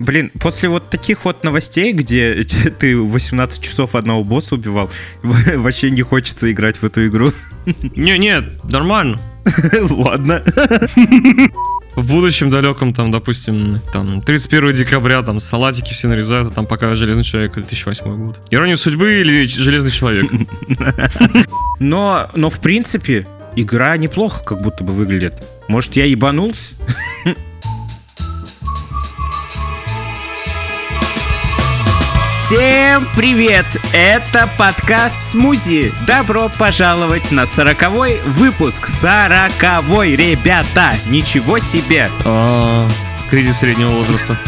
Блин, после вот таких вот новостей, где ты 18 часов одного босса убивал, вообще не хочется играть в эту игру. Не, нет, нормально. Ладно. В будущем далеком, там, допустим, там, 31 декабря, там, салатики все нарезают, а там пока Железный Человек 2008 год. Ирония судьбы или Железный Человек? Но, но в принципе, игра неплохо как будто бы выглядит. Может, я ебанулся? Всем привет! Это подкаст Смузи. Добро пожаловать на сороковой выпуск. Сороковой, ребята! Ничего себе! Кризис среднего возраста.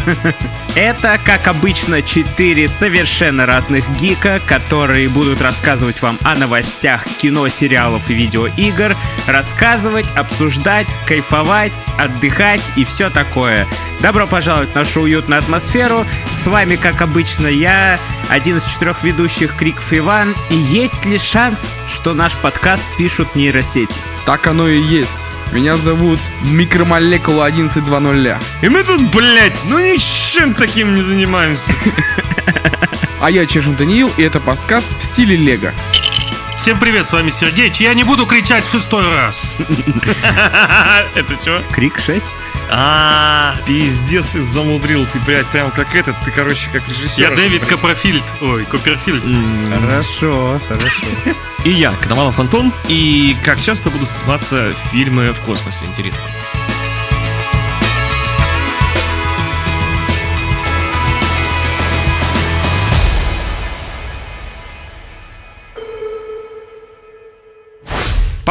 Это, как обычно, четыре совершенно разных гика, которые будут рассказывать вам о новостях кино, сериалов и видеоигр, рассказывать, обсуждать, кайфовать, отдыхать и все такое. Добро пожаловать в нашу уютную атмосферу. С вами, как обычно, я, один из четырех ведущих Криков Иван. И есть ли шанс, что наш подкаст пишут нейросети? Так оно и есть. Меня зовут Микромолекула 1120. И мы тут, блядь, ну ничем таким не занимаемся. А я Чешин Даниил, и это подкаст в стиле Лего. Всем привет, с вами Сергей, я не буду кричать в шестой раз. Это что? Крик 6? А, пиздец, ты замудрил, ты, блядь, прям как этот, ты, короче, как режиссер. Я Дэвид Копрофильд, ой, Копперфильд. Хорошо, хорошо. И я, Коновалов Антон, и как часто буду сниматься фильмы в космосе, интересно.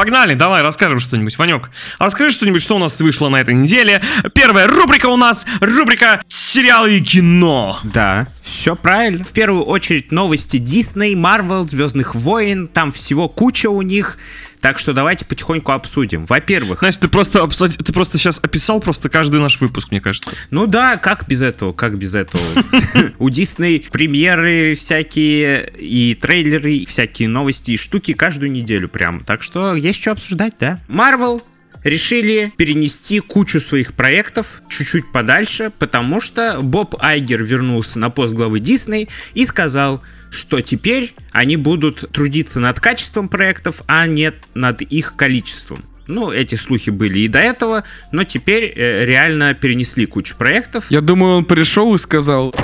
Погнали, давай расскажем что-нибудь, Ванек. Расскажи что-нибудь, что у нас вышло на этой неделе. Первая рубрика у нас, рубрика сериалы и кино. Да, все правильно. В первую очередь новости Disney, Marvel, Звездных войн, там всего куча у них. Так что давайте потихоньку обсудим. Во-первых... Знаешь, ты просто, обсуд- ты просто сейчас описал просто каждый наш выпуск, мне кажется. Ну да, как без этого, как без этого. У Disney премьеры всякие и трейлеры, и всякие новости и штуки каждую неделю прям. Так что есть что обсуждать, да. Marvel решили перенести кучу своих проектов чуть-чуть подальше, потому что Боб Айгер вернулся на пост главы Дисней и сказал, что теперь они будут трудиться над качеством проектов, а не над их количеством. Ну, эти слухи были и до этого, но теперь э, реально перенесли кучу проектов. Я думаю, он пришел и сказал...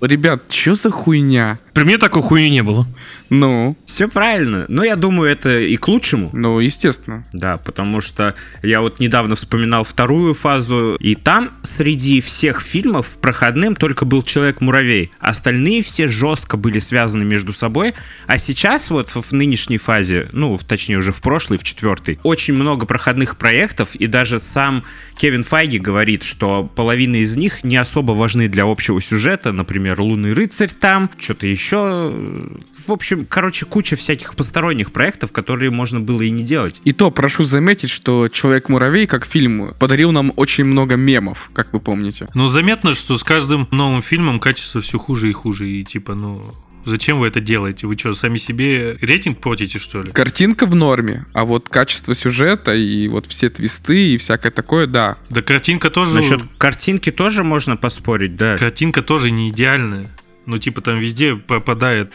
Ребят, что за хуйня? При мне такой хуйни не было. Ну, Все правильно. Но я думаю, это и к лучшему. ну, естественно. Да, потому что я вот недавно вспоминал вторую фазу, и там среди всех фильмов проходным только был Человек-муравей. Остальные все жестко были связаны между собой. А сейчас вот в нынешней фазе, ну, точнее уже в прошлой, в четвертой, очень много проходных проектов, и даже сам Кевин Файги говорит, что половина из них не особо важны для общего сюжета, например, «Лунный рыцарь» там, что-то еще. В общем, короче, куча всяких посторонних проектов, которые можно было и не делать. И то прошу заметить, что Человек-муравей, как фильм, подарил нам очень много мемов, как вы помните. Ну, заметно, что с каждым новым фильмом качество все хуже и хуже. И типа, ну, зачем вы это делаете? Вы что, сами себе рейтинг платите, что ли? Картинка в норме, а вот качество сюжета и вот все твисты и всякое такое, да. Да картинка тоже... Насчет картинки тоже можно поспорить, да. Картинка тоже не идеальная. Ну, типа, там везде пропадает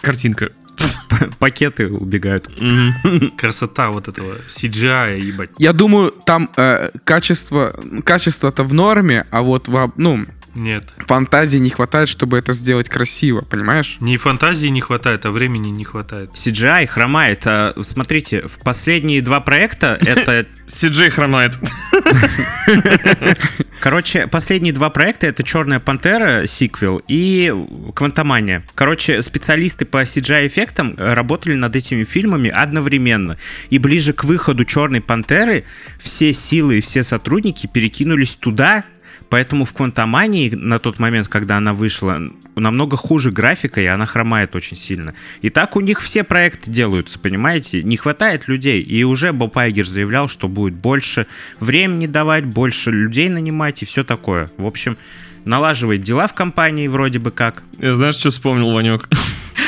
Картинка. Пакеты убегают. красота вот этого CGI, ебать. Я думаю, там э, качество, качество-то в норме, а вот во- ну, Нет. фантазии не хватает, чтобы это сделать красиво, понимаешь? Ни фантазии не хватает, а времени не хватает. CGI хромает. А, смотрите, в последние два проекта это... CJ хромает. Короче, последние два проекта это Черная пантера, сиквел, и Квантомания. Короче, специалисты по CGI-эффектам работали над этими фильмами одновременно. И ближе к выходу Черной пантеры все силы и все сотрудники перекинулись туда, Поэтому в Квантомании на тот момент, когда она вышла, намного хуже графика, и она хромает очень сильно. И так у них все проекты делаются, понимаете? Не хватает людей. И уже Боб Айгер заявлял, что будет больше времени давать, больше людей нанимать и все такое. В общем, налаживает дела в компании вроде бы как. Я знаешь, что вспомнил, Ванек?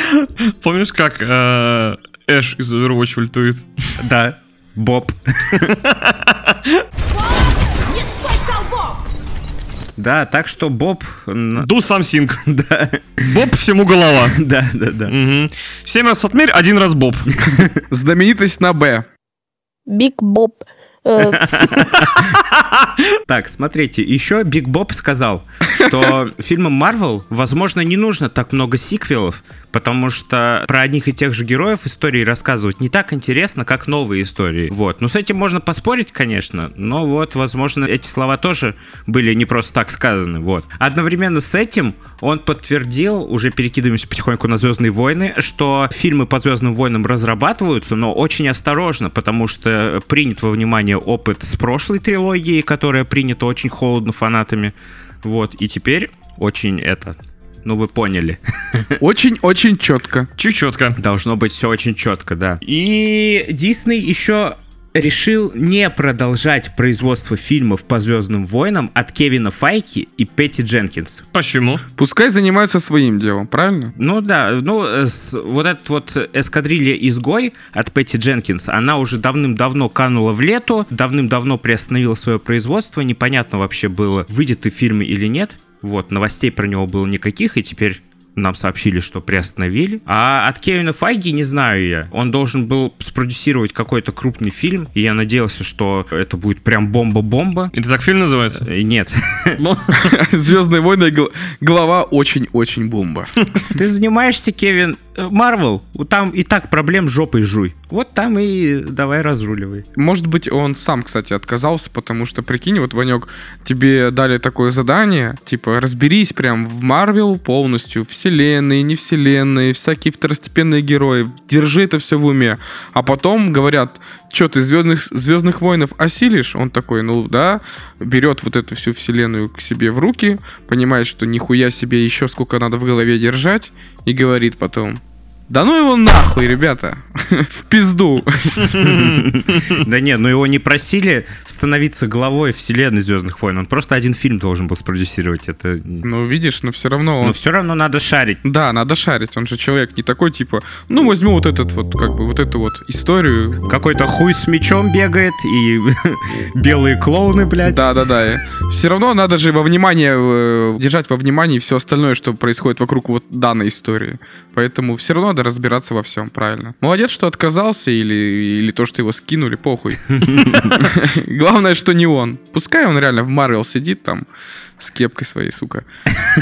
Помнишь, как э, Эш из Overwatch ультует? Да. Боб. Столбом! Да, так что Боб... Do something. Да, Боб всему голова. да, да, да. Семь раз отмерь, один раз Боб. Знаменитость на Б. Биг Боб. Э, Так, смотрите, еще Биг Боб сказал, что фильмам Марвел, возможно, не нужно так много сиквелов, потому что про одних и тех же героев истории рассказывать не так интересно, как новые истории. Вот. Ну, с этим можно поспорить, конечно, но вот, возможно, эти слова тоже были не просто так сказаны. Вот. Одновременно с этим он подтвердил, уже перекидываемся потихоньку на Звездные войны, что фильмы по Звездным войнам разрабатываются, но очень осторожно, потому что принят во внимание опыт с прошлой трилогии, которая принята очень холодно фанатами. Вот, и теперь очень это... Ну, вы поняли. Очень-очень четко. Чуть четко. Должно быть все очень четко, да. И Дисней еще решил не продолжать производство фильмов по Звездным войнам от Кевина Файки и Петти Дженкинс. Почему? Пускай занимаются своим делом, правильно? Ну да, ну с- вот этот вот эскадрилья изгой от Петти Дженкинс, она уже давным-давно канула в лету, давным-давно приостановила свое производство, непонятно вообще было, выйдет и фильм или нет. Вот, новостей про него было никаких, и теперь нам сообщили, что приостановили. А от Кевина Файги не знаю я. Он должен был спродюсировать какой-то крупный фильм, и я надеялся, что это будет прям бомба-бомба. Это так фильм называется? Э, Нет. Ну, Звездные войны гл- глава очень-очень бомба. Ты занимаешься, Кевин, э, Марвел, там и так проблем жопой жуй. Вот там и давай разруливай. Может быть, он сам, кстати, отказался, потому что, прикинь, вот, Ванек, тебе дали такое задание, типа, разберись прям в Марвел полностью, вселенные, не вселенные, всякие второстепенные герои, держи это все в уме. А потом говорят, что ты Звездных, Звездных воинов осилишь? Он такой, ну да, берет вот эту всю вселенную к себе в руки, понимает, что нихуя себе еще сколько надо в голове держать, и говорит потом, да ну его нахуй, ребята, в пизду. Да нет, ну его не просили становиться главой вселенной Звездных войн. Он просто один фильм должен был спродюсировать. Это... Ну, видишь, но все равно он... Но все равно надо шарить. Да, надо шарить. Он же человек не такой, типа, ну, возьму вот этот вот, как бы, вот эту вот историю. Какой-то хуй с мечом бегает и белые клоуны, блядь. Да-да-да. Все равно надо же во внимание, э, держать во внимании все остальное, что происходит вокруг вот данной истории. Поэтому все равно надо разбираться во всем, правильно. Молодец, что отказался, или, или то, что его скинули, похуй. Главное, что не он. Пускай он реально в Марвел сидит там с кепкой своей, сука.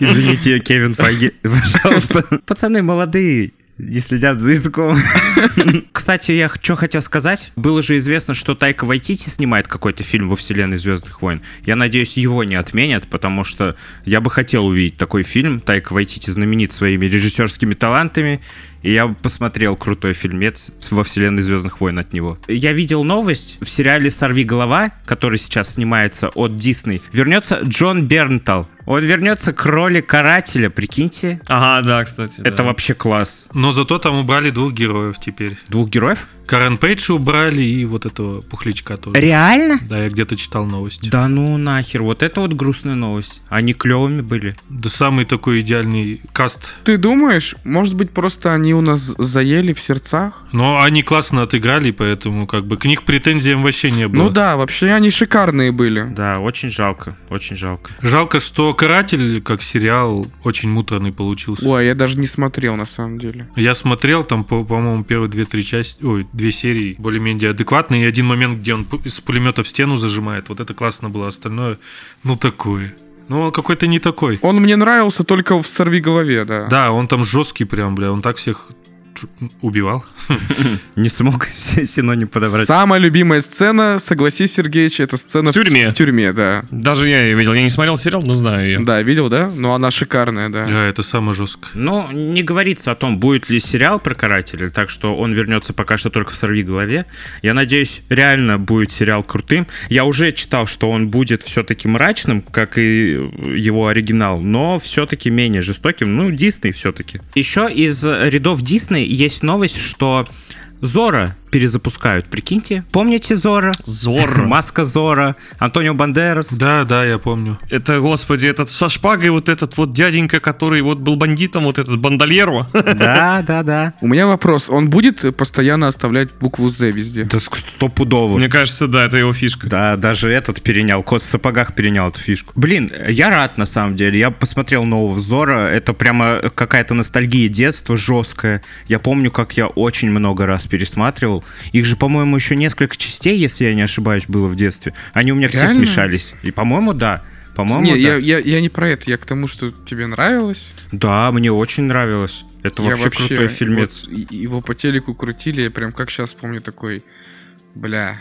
Извините, Кевин Файги, пожалуйста. Пацаны молодые, не следят за языком. Кстати, я что хотел сказать. Было же известно, что Тайка Вайтити снимает какой-то фильм во вселенной Звездных войн. Я надеюсь, его не отменят, потому что я бы хотел увидеть такой фильм. Тайка Вайтити знаменит своими режиссерскими талантами. И я посмотрел крутой фильмец во вселенной Звездных войн от него. Я видел новость в сериале «Сорви голова», который сейчас снимается от Дисней. Вернется Джон Бернтал. Он вернется к роли карателя, прикиньте. ага, да, кстати. Это да. вообще класс. Но зато там убрали двух героев теперь. Двух героев? Карен Пейдж убрали и вот этого пухлячка тоже. Реально? Да, я где-то читал новость. Да ну нахер, вот это вот грустная новость. Они клевыми были. Да самый такой идеальный каст. Ты думаешь, может быть, просто они у нас заели в сердцах? Но они классно отыграли, поэтому как бы к них претензиям вообще не было. Ну да, вообще они шикарные были. Да, очень жалко, очень жалко. Жалко, что «Каратель» как сериал очень муторный получился. Ой, я даже не смотрел на самом деле. Я смотрел там, по- по-моему, первые две-три части, ой, две серии более-менее адекватные, и один момент, где он из пулемета в стену зажимает, вот это классно было, остальное, ну, такое. Ну, он какой-то не такой. Он мне нравился только в «Сорви голове», да. Да, он там жесткий прям, бля, он так всех убивал. Не смог синоним подобрать. Самая любимая сцена, согласись, Сергеич, это сцена В тюрьме. В тюрьме, да. Даже я ее видел. Я не смотрел сериал, но знаю ее. Да, видел, да? Но она шикарная, да. Да, это самое жесткое. Но не говорится о том, будет ли сериал про карателя, так что он вернется пока что только в «Сорви голове». Я надеюсь, реально будет сериал крутым. Я уже читал, что он будет все-таки мрачным, как и его оригинал, но все-таки менее жестоким. Ну, Дисней все-таки. Еще из рядов Дисней есть новость, что Зора перезапускают, прикиньте. Помните Зора? Зор. Маска Зора, Антонио Бандерас. Да, да, я помню. Это, господи, этот со шпагой вот этот вот дяденька, который вот был бандитом, вот этот бандольеро. Да, да, да. У меня вопрос. Он будет постоянно оставлять букву «З» везде? Да стопудово. Мне кажется, да, это его фишка. Да, даже этот перенял, кот в сапогах перенял эту фишку. Блин, я рад на самом деле. Я посмотрел нового Зора. Это прямо какая-то ностальгия детства жесткая. Я помню, как я очень много раз пересматривал. Их же, по-моему, еще несколько частей, если я не ошибаюсь, было в детстве. Они у меня все Реально? смешались. И, по-моему, да. По-моему, Не, да. я, я, я не про это, я к тому, что тебе нравилось. Да, мне очень нравилось. Это Я вообще, крутой фильмец. вот его по телеку крутили, я прям как сейчас помню такой, бля,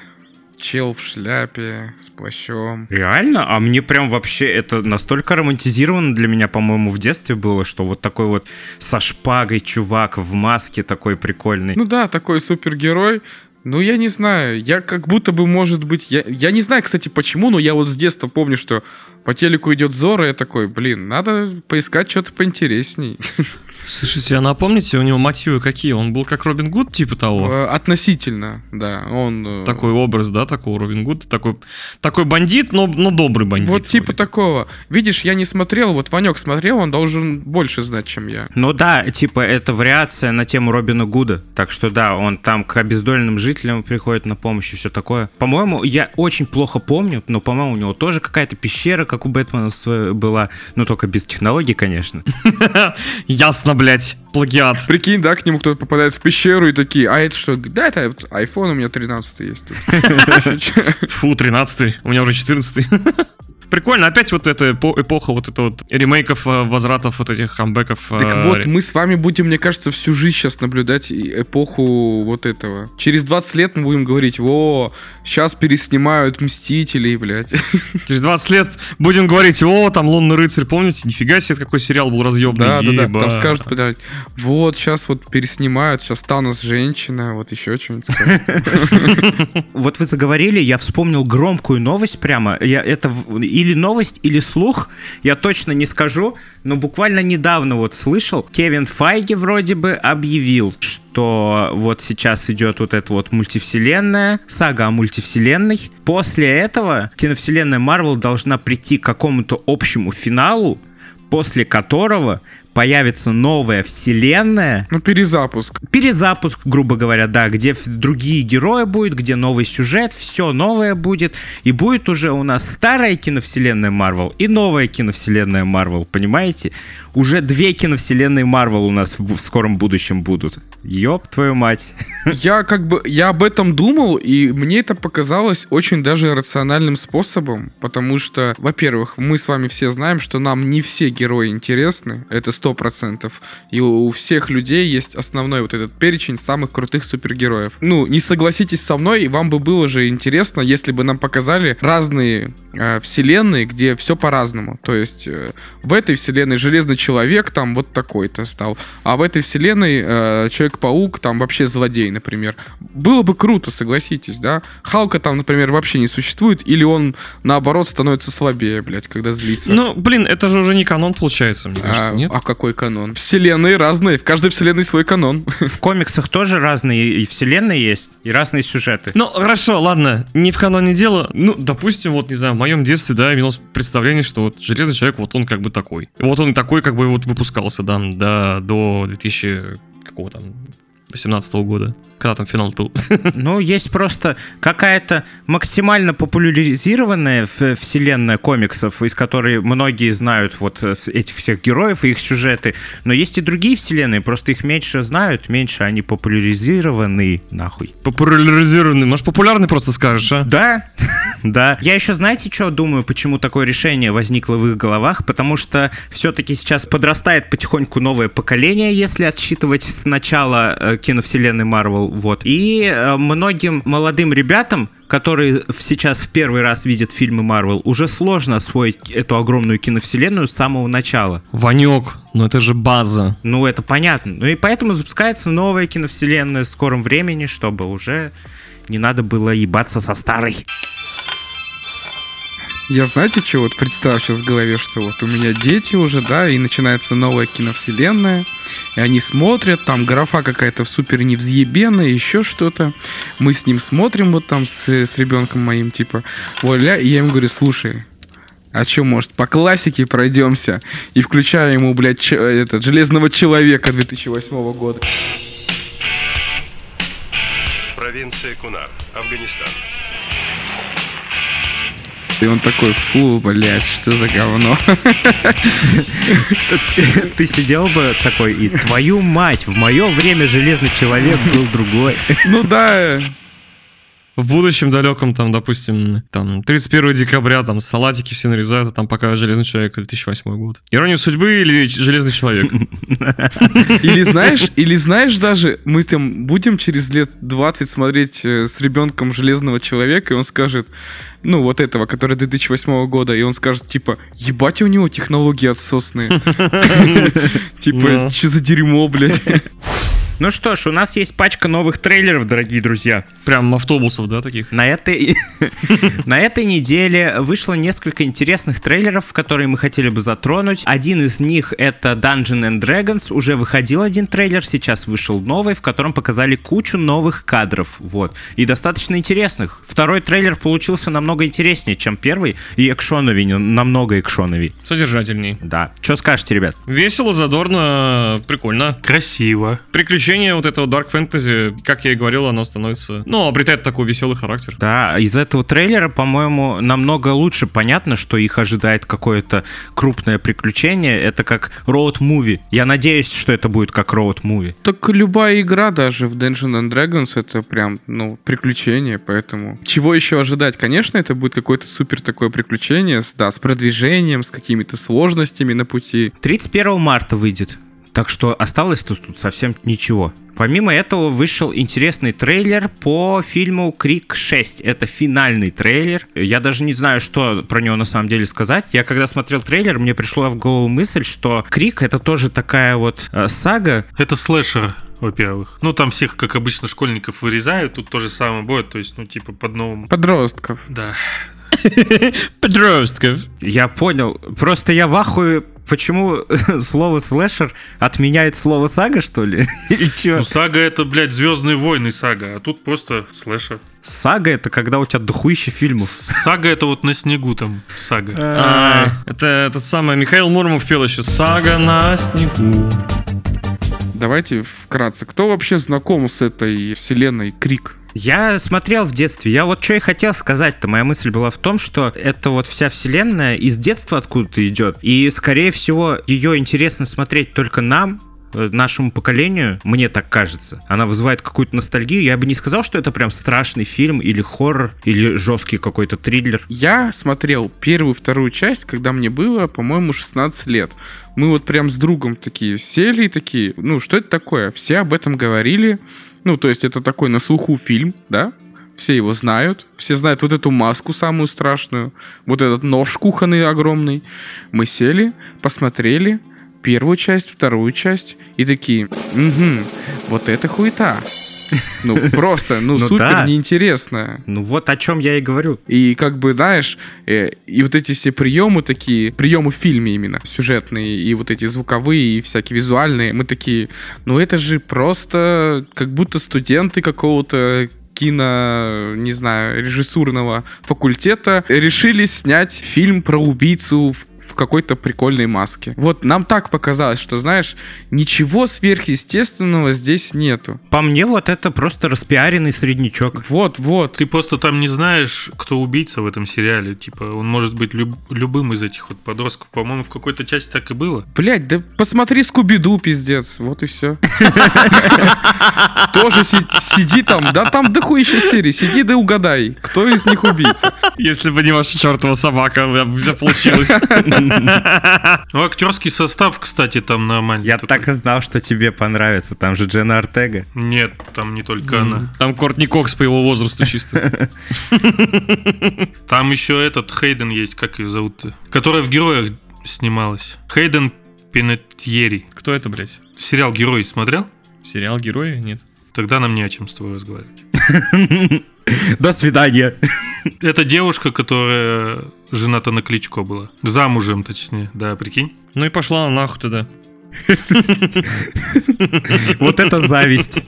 чел в шляпе, с плащом. Реально? А мне прям вообще это настолько романтизировано для меня, по-моему, в детстве было, что вот такой вот со шпагой чувак в маске такой прикольный. Ну да, такой супергерой. Ну, я не знаю, я как будто бы, может быть, я, я не знаю, кстати, почему, но я вот с детства помню, что по телеку идет Зора, я такой, блин, надо поискать что-то поинтересней. Слушайте, а напомните, у него мотивы какие? Он был как Робин Гуд, типа того? Э, Относительно, да, он... э, Такой образ, да, такого Робин Гуда. Такой, такой бандит, но, но добрый бандит. Вот типа вроде. такого. Видишь, я не смотрел, вот Ванек смотрел, он должен больше знать, чем я. Ну да, типа это вариация на тему Робина Гуда. Так что да, он там к обездоленным жителям приходит на помощь и все такое. По-моему, я очень плохо помню, но, по-моему, у него тоже какая-то пещера, как у Бэтмена была. Ну, только без технологий, конечно. Ясно, блядь, плагиат. Прикинь, да, к нему кто-то попадает в пещеру и такие, а это что? Да, это вот iPhone у меня 13 есть. тут». Фу, 13 у меня уже 14 Прикольно, опять вот эта эпо- эпоха вот это вот ремейков, э, возвратов вот этих камбэков. э, Так вот, мы с вами будем, мне кажется, всю жизнь сейчас наблюдать и- эпоху вот этого. Через 20 лет мы будем говорить, во, сейчас переснимают Мстителей, блядь. Через 20 лет будем говорить, о, там Лунный рыцарь, помните? Нифига себе, какой сериал был разъебный. Да, да, да. еба». Там скажут, блядь, вот, сейчас вот переснимают, сейчас Танос женщина, вот еще что-нибудь скажут. Вот вы заговорили, я вспомнил громкую новость прямо. Я, это в- или новость, или слух, я точно не скажу, но буквально недавно вот слышал, Кевин Файги вроде бы объявил, что вот сейчас идет вот эта вот мультивселенная, сага о мультивселенной. После этого киновселенная Марвел должна прийти к какому-то общему финалу, после которого появится новая вселенная, Ну, перезапуск. перезапуск, грубо говоря, да, где другие герои будет, где новый сюжет, все новое будет, и будет уже у нас старая киновселенная Марвел и новая киновселенная Марвел, понимаете? Уже две киновселенные Марвел у нас в, в скором будущем будут. Ёб твою мать. Я как бы, я об этом думал, и мне это показалось очень даже рациональным способом, потому что, во-первых, мы с вами все знаем, что нам не все герои интересны, это сто процентов, и у всех людей есть основной вот этот перечень самых крутых супергероев. Ну, не согласитесь со мной, и вам бы было же интересно, если бы нам показали разные э, вселенные, где все по-разному. То есть э, в этой вселенной Железный Человек там вот такой-то стал, а в этой вселенной э, Человек-паук там вообще злодей, например. Было бы круто, согласитесь, да? Халка там, например, вообще не существует, или он, наоборот, становится слабее, блядь, когда злится. Ну, блин, это же уже не канон получается, мне кажется, а, нет? а какой канон? Вселенные разные, в каждой вселенной свой канон. В комиксах тоже разные и вселенные есть, и разные сюжеты. Ну, хорошо, ладно, не в каноне дело. Ну, допустим, вот, не знаю, в моем детстве, да, имелось представление, что вот Железный Человек, вот он как бы такой. Вот он такой, как бы вот выпускался, да, да до 2000 какого там 18 года. Когда там финал был? Ну, есть просто какая-то максимально популяризированная в- вселенная комиксов, из которой многие знают вот э, этих всех героев и их сюжеты. Но есть и другие вселенные, просто их меньше знают, меньше они популяризированы, нахуй. Популяризированный. Может, популярный просто скажешь, а? Да, да. Я еще, знаете, что думаю, почему такое решение возникло в их головах? Потому что все-таки сейчас подрастает потихоньку новое поколение, если отсчитывать с начала э, киновселенной Марвел, вот. И э, многим молодым ребятам, которые сейчас в первый раз видят фильмы Марвел, уже сложно освоить эту огромную киновселенную с самого начала. Ванек, ну это же база. Ну, это понятно. Ну и поэтому запускается новая киновселенная в скором времени, чтобы уже не надо было ебаться со старой. Я знаете, что вот представил сейчас в голове, что вот у меня дети уже, да, и начинается новая киновселенная, и они смотрят, там графа какая-то супер невзъебенная, еще что-то. Мы с ним смотрим вот там с, с ребенком моим, типа, вуаля, и я ему говорю, слушай, а что, может, по классике пройдемся? И включаю ему, блядь, че- этот, Железного Человека 2008 года. Провинция Кунар, Афганистан. И он такой, фу, блядь, что за говно? Ты сидел бы такой, и твою мать, в мое время Железный Человек был другой. Ну да, В будущем далеком, там, допустим, там, 31 декабря, там, салатики все нарезают, а там пока Железный Человек 2008 год. Ирония судьбы или Железный Человек? Или знаешь, или знаешь даже, мы там будем через лет 20 смотреть э, с ребенком Железного Человека, и он скажет, ну, вот этого, который 2008 года, и он скажет, типа, ебать, у него технологии отсосные. Типа, что за дерьмо, блядь? Ну что ж, у нас есть пачка новых трейлеров, дорогие друзья. Прям автобусов, да, таких? На этой, на этой неделе вышло несколько интересных трейлеров, которые мы хотели бы затронуть. Один из них это Dungeon and Dragons. Уже выходил один трейлер, сейчас вышел новый, в котором показали кучу новых кадров. Вот. И достаточно интересных. Второй трейлер получился намного интереснее, чем первый. И экшоновей, намного экшоновей. Содержательней. Да. Что скажете, ребят? Весело, задорно, прикольно. Красиво. Приключения вот этого Dark Fantasy, как я и говорил, оно становится, ну, обретает такой веселый характер. Да, из этого трейлера, по-моему, намного лучше понятно, что их ожидает какое-то крупное приключение. Это как роуд-муви. Я надеюсь, что это будет как роуд-муви. Так любая игра даже в Dungeons and Dragons это прям, ну, приключение, поэтому... Чего еще ожидать? Конечно, это будет какое-то супер такое приключение, с, да, с продвижением, с какими-то сложностями на пути. 31 марта выйдет. Так что осталось-то тут совсем ничего. Помимо этого вышел интересный трейлер по фильму «Крик 6». Это финальный трейлер. Я даже не знаю, что про него на самом деле сказать. Я когда смотрел трейлер, мне пришла в голову мысль, что «Крик» — это тоже такая вот э, сага, Это слэшер, во-первых. Ну, там всех, как обычно, школьников вырезают. Тут то же самое будет. То есть, ну, типа, под новым... Подростков. Да. Подростков. Я понял. Просто я в ахуе, почему слово слэшер отменяет слово сага, что ли? Или чё? Ну, сага это, блядь, Звездные войны сага, а тут просто слэшер. Сага — это когда у тебя дохуище фильмов. Сага это вот на снегу там сага. А, это этот самый Михаил Муромов пел еще «Сага на снегу». Давайте вкратце. Кто вообще знаком с этой вселенной Крик? Я смотрел в детстве. Я вот что и хотел сказать-то. Моя мысль была в том, что это вот вся вселенная из детства откуда-то идет. И, скорее всего, ее интересно смотреть только нам, нашему поколению, мне так кажется. Она вызывает какую-то ностальгию. Я бы не сказал, что это прям страшный фильм или хоррор, или жесткий какой-то триллер. Я смотрел первую, вторую часть, когда мне было, по-моему, 16 лет. Мы вот прям с другом такие сели и такие, ну, что это такое? Все об этом говорили. Ну, то есть это такой на слуху фильм, да? Все его знают. Все знают вот эту маску самую страшную. Вот этот нож кухонный огромный. Мы сели, посмотрели первую часть, вторую часть и такие, угу, вот это хуета. Ну, просто, ну, Ну супер да. неинтересно. Ну вот о чем я и говорю. И как бы, знаешь, э, и вот эти все приемы такие, приемы в фильме именно, сюжетные, и вот эти звуковые, и всякие визуальные, мы такие, ну это же просто как будто студенты какого-то кино, не знаю, режиссурного факультета решили снять фильм про убийцу в в какой-то прикольной маске. Вот нам так показалось, что, знаешь, ничего сверхъестественного здесь нету. По мне вот это просто распиаренный среднячок. Вот, вот. Ты просто там не знаешь, кто убийца в этом сериале. Типа, он может быть люб- любым из этих вот подростков. По-моему, в какой-то части так и было. Блять, да посмотри Скуби-Ду, пиздец. Вот и все. Тоже си- сиди там, да там дохуища серии, сиди да угадай, кто из них убийца. Если бы не ваша чертова собака, все получилось. Ну, актерский состав, кстати, там нормальный. Я так и знал, что тебе понравится. Там же Джена Артега. Нет, там не только она. Там Кортни Кокс по его возрасту чисто. Там еще этот Хейден есть, как ее зовут-то? Которая в «Героях» снималась. Хейден Пенетьери. Кто это, блядь? Сериал «Герой» смотрел? Сериал Герои? Нет. Тогда нам не о чем с тобой разговаривать. До свидания. Это девушка, которая жена-то на Кличко была. Замужем, точнее. Да, прикинь. Ну и пошла она нахуй тогда. Вот это зависть.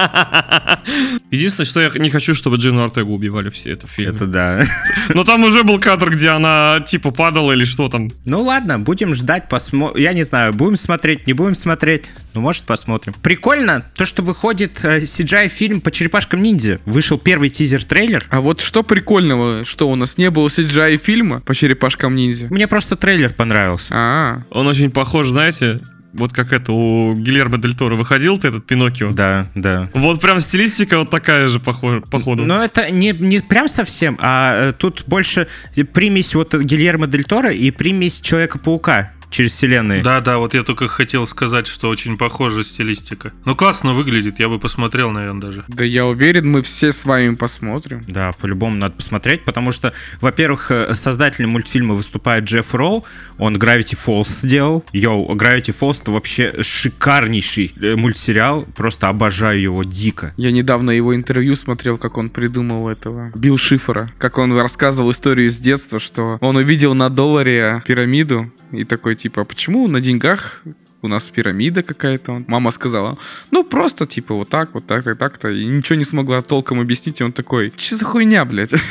Единственное, что я не хочу, чтобы Джину Артегу убивали все это в фильме. Это да. Но там уже был кадр, где она типа падала или что там. Ну ладно, будем ждать, посмотрим. Я не знаю, будем смотреть, не будем смотреть. Ну, может, посмотрим. Прикольно то, что выходит э, CGI-фильм по черепашкам ниндзя. Вышел первый тизер-трейлер. А вот что прикольного, что у нас не было CGI фильма по черепашкам ниндзя? Мне просто трейлер понравился. А, Он очень похож, знаете, вот как это у Гильермо Дель Торо выходил ты этот Пиноккио. Да, да. Вот прям стилистика вот такая же похожа, походу. Но это не, не прям совсем, а э, тут больше примесь вот Гильермо Дель Торо и примесь Человека-паука через вселенные. Да, да, вот я только хотел сказать, что очень похожа стилистика. Ну, классно выглядит, я бы посмотрел, наверное, даже. да я уверен, мы все с вами посмотрим. Да, по-любому надо посмотреть, потому что, во-первых, э, создателем мультфильма выступает Джефф Роу, он Gravity Falls сделал. Йоу, Gravity Falls это вообще шикарнейший э, мультсериал, просто обожаю его дико. Я недавно его интервью смотрел, как он придумал этого Билл Шифера, как он рассказывал историю с детства, что он увидел на долларе пирамиду и такой типа, а почему на деньгах у нас пирамида какая-то. Мама сказала, ну просто типа вот так, вот так, и так-то. И ничего не смогла толком объяснить. И он такой, че за хуйня, блядь?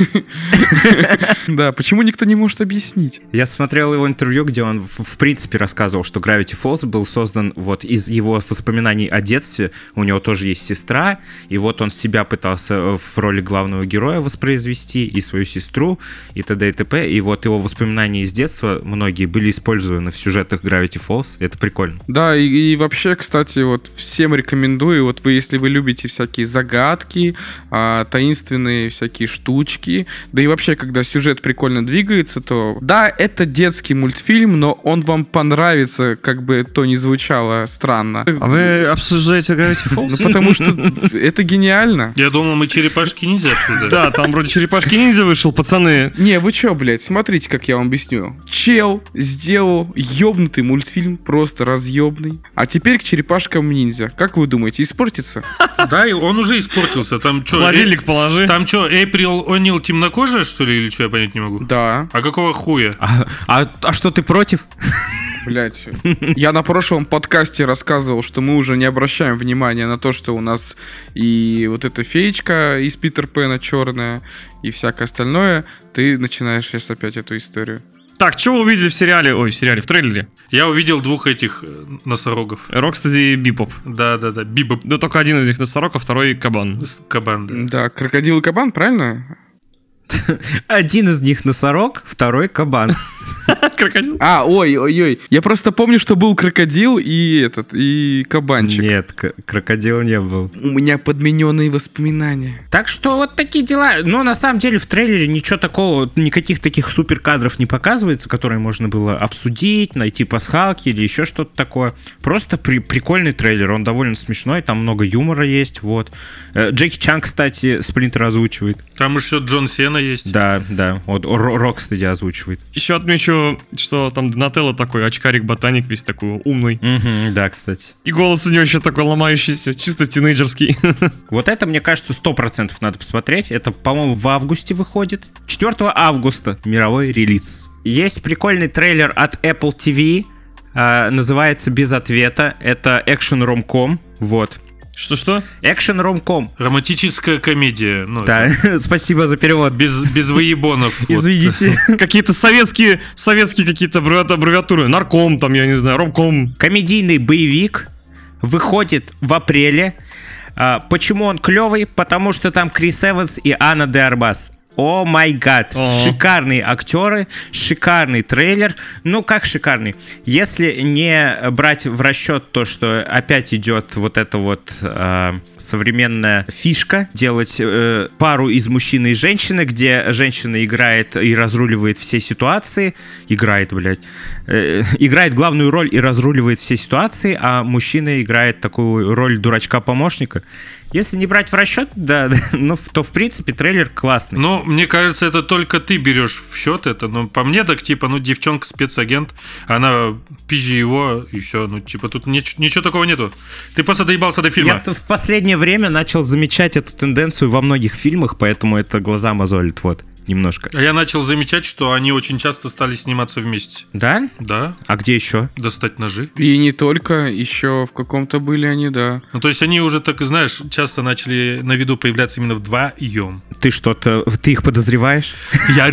Да, почему никто не может объяснить? Я смотрел его интервью, где он в, в принципе рассказывал, что Gravity Falls был создан вот из его воспоминаний о детстве. У него тоже есть сестра, и вот он себя пытался э, в роли главного героя воспроизвести, и свою сестру, и т.д. и т.п. И вот его воспоминания из детства многие были использованы в сюжетах Gravity Falls. Это прикольно. Да, и, и вообще, кстати, вот всем рекомендую, вот вы, если вы любите всякие загадки, а, таинственные всякие штучки, да и вообще, когда сюжет прикольно двигается, то да, это детский мультфильм, но он вам понравится, как бы то ни звучало странно. А вы обсуждаете Gravity Falls? Ну, потому что это гениально. Я думал, мы черепашки нельзя обсуждать. Да, там вроде черепашки ниндзя вышел, пацаны. Не, вы чё, блядь, смотрите, как я вам объясню. Чел сделал ёбнутый мультфильм, просто разъебный. А теперь к черепашкам ниндзя. Как вы думаете, испортится? Да, и он уже испортился. Там что, Холодильник положи. там что, Эйприл О'Нил темнокожая, что ли, или что, я понять не могу? Да. А какого хуя? А, а- а что ты против? Блять. Я на прошлом подкасте рассказывал, что мы уже не обращаем внимания на то, что у нас и вот эта феечка из Питер Пэна черная, и всякое остальное. Ты начинаешь сейчас опять эту историю. Так, что вы увидели в сериале? Ой, в сериале, в трейлере? Я увидел двух этих э, носорогов. Рокстеди и Бибоп. Да-да-да, Бибоп Да только один из них носорог, а второй кабан. кабан. да. Да, крокодил и кабан, правильно? Один из них носорог, второй кабан. Крокодил? А, ой, ой, ой. Я просто помню, что был крокодил и этот, и кабанчик. Нет, к- крокодил не был. У меня подмененные воспоминания. Так что вот такие дела. Но на самом деле в трейлере ничего такого, никаких таких супер кадров не показывается, которые можно было обсудить, найти пасхалки или еще что-то такое. Просто при- прикольный трейлер, он довольно смешной, там много юмора есть, вот. Э, Джеки Чан, кстати, Сплинтер озвучивает. Там еще Джон Сена есть. Да, да, вот Ро- Рокстеди озвучивает. Еще отмечу, что там Донателло такой, очкарик-ботаник весь такой умный. Мгм, да, кстати. И голос у него еще такой ломающийся, чисто тинейджерский. Вот это, мне кажется, 100% надо посмотреть. Это, по-моему, в августе выходит. 4 августа мировой релиз. Есть прикольный трейлер от Apple TV. а, называется «Без ответа». Это экшен ромком. Вот. Что-что? Экшен ромком. Романтическая комедия. Ну, Да, это спасибо за перевод. без, без выебонов. вот. Извините. Какие-то советские, советские какие-то аббреви- аббревиатуры. Нарком там, я не знаю, ромком. Комедийный боевик выходит в апреле. А, Почему он клевый? Потому что там Крис Эванс и Анна де Арбас. О май гад. Шикарные актеры, шикарный трейлер. Ну, как шикарный? Если не брать в расчет то, что опять идет вот эта вот э, современная фишка, делать э, пару из мужчины и женщины, где женщина играет и разруливает все ситуации, играет, блядь, э, играет главную роль и разруливает все ситуации, а мужчина играет такую роль дурачка-помощника. Если не брать в расчет, да, ну, то в принципе трейлер классный. Но мне кажется, это только ты берешь в счет это. Но по мне так, типа, ну, девчонка спецагент, она пизжи его, и все. Ну, типа, тут нич- ничего такого нету. Ты просто доебался до фильма. Я в последнее время начал замечать эту тенденцию во многих фильмах, поэтому это глаза мозолит, вот, немножко. А я начал замечать, что они очень часто стали сниматься вместе. Да? Да, А где еще? достать ножи. И не только, еще в каком-то были они, да. Ну, то есть они уже, так и знаешь, часто начали на виду появляться именно вдвоем. Ты что-то, ты их подозреваешь? Я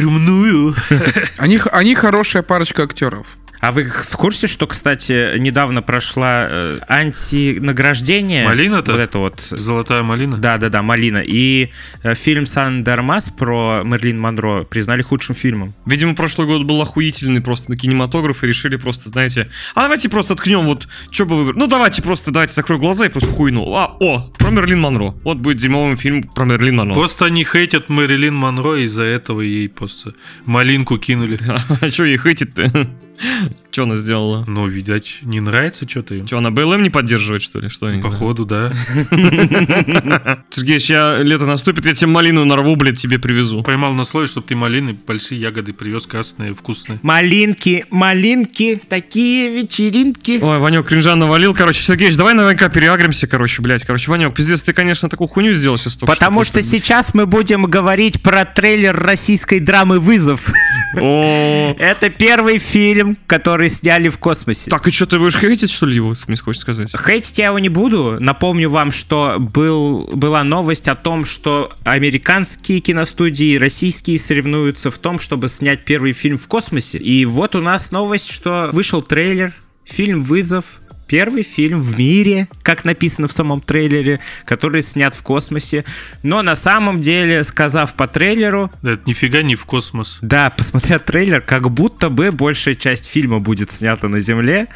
х- они хорошая парочка актеров. А вы в курсе, что, кстати, недавно прошла э, антинаграждение? Малина-то? Вот это вот. Золотая малина. Да, да, да, Малина. И э, фильм Сандермас про Мерлин Монро признали худшим фильмом. Видимо, прошлый год был охуительный просто на кинематограф и решили просто, знаете, а давайте просто ткнем вот, что бы выбрать. Ну давайте просто, давайте закрою глаза и просто хуйну. А, о, про Мерлин Монро. Вот будет зимовый фильм про Мерлин Монро. Просто они хейтят Мэрилин Монро, и из-за этого ей просто малинку кинули. А что ей хейтит-то? Что она сделала? Ну, видать, не нравится что-то им. Что, она БЛМ не поддерживает, что ли? Что. Походу, да. Сергеич, я лето наступит, я тебе малину нарву, блядь, тебе привезу. Поймал на слой, чтобы ты малины, большие ягоды привез, красные, вкусные. Малинки, малинки, такие вечеринки. Ой, Ванек кринжа навалил. Короче, Сергеич, давай наверняка переагримся, короче, блядь. Короче, Ванек, пиздец, ты, конечно, такую хуйню сделал сейчас только Потому что просто. сейчас мы будем говорить про трейлер российской драмы «Вызов». О, Это первый фильм, который сняли в космосе. Так, и что, ты будешь хейтить, что ли, его, мне хочешь сказать? Хейтить я его не буду. Напомню вам, что был, была новость о том, что американские киностудии российские соревнуются в том, чтобы снять первый фильм в космосе. И вот у нас новость, что вышел трейлер, фильм «Вызов», Первый фильм в мире, как написано в самом трейлере, который снят в космосе. Но на самом деле, сказав по трейлеру, Да, Это нифига не в космос. да, посмотря трейлер, как будто бы большая часть фильма будет снята на Земле,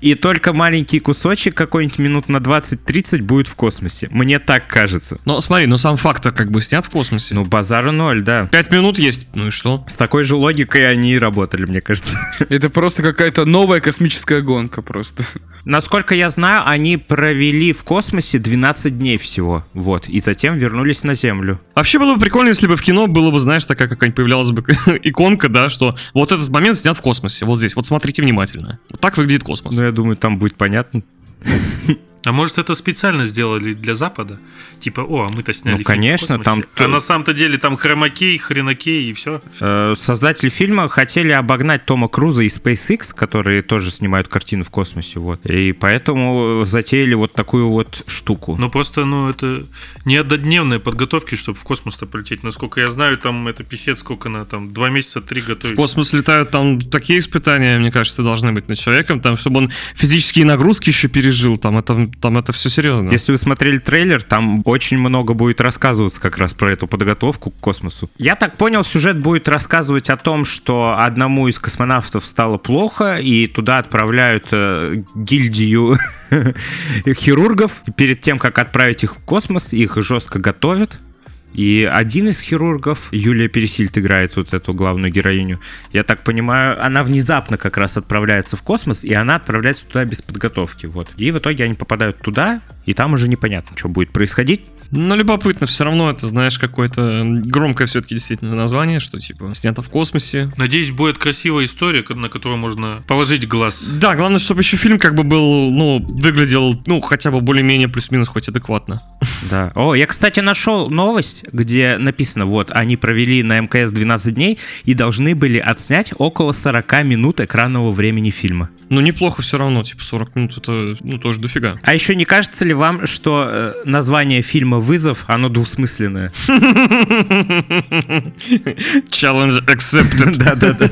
и только маленький кусочек, какой-нибудь минут на 20-30, будет в космосе. Мне так кажется. Но смотри, ну сам факт как бы снят в космосе. Ну, базару ноль, да. Пять минут есть, ну и что? С такой же логикой они и работали, мне кажется. Это просто какая-то новая космическая гонка просто. Насколько я знаю, они провели в космосе 12 дней всего. Вот. И затем вернулись на Землю. Вообще было бы прикольно, если бы в кино было бы, знаешь, такая какая-нибудь появлялась бы иконка, да, что вот этот момент снят в космосе, вот здесь, вот смотрите внимательно. Вот так выглядит космос. Ну, я думаю, там будет понятно. А может, это специально сделали для Запада? Типа, о, а мы-то сняли Ну, фильм в конечно, космосе. там А на самом-то деле там хромакей, хренокей и все. Э, Создатели фильма хотели обогнать Тома Круза и SpaceX, которые тоже снимают картину в космосе, вот. И поэтому затеяли вот такую вот штуку. Ну, просто, ну, это не однодневные подготовки, чтобы в космос-то полететь. Насколько я знаю, там это писец сколько на там, два месяца, три В готовить. космос летают там такие испытания, мне кажется, должны быть над человеком, там, чтобы он физические нагрузки еще пережил, там это, там это все серьезно. Если вы смотрели трейлер, там очень много будет рассказываться как раз про эту подготовку к космосу. Я так понял, сюжет будет рассказывать о том, что одному из космонавтов стало плохо, и туда отправляют э, гильдию хирургов. Перед тем, как отправить их в космос, их жестко готовят. И один из хирургов, Юлия Пересильд играет вот эту главную героиню, я так понимаю, она внезапно как раз отправляется в космос, и она отправляется туда без подготовки, вот. И в итоге они попадают туда, и там уже непонятно, что будет происходить. Но любопытно, все равно это, знаешь, какое-то громкое все-таки действительно название, что типа снято в космосе. Надеюсь, будет красивая история, на которую можно положить глаз. Да, главное, чтобы еще фильм как бы был, ну, выглядел, ну, хотя бы более-менее плюс-минус хоть адекватно. Да. О, я, кстати, нашел новость, где написано, вот, они провели на МКС 12 дней и должны были отснять около 40 минут экранного времени фильма. Ну, неплохо все равно, типа 40 минут это, ну, тоже дофига. А еще не кажется ли вам, что э, название фильма «Вызов», оно двусмысленное? Challenge accepted. Да-да-да.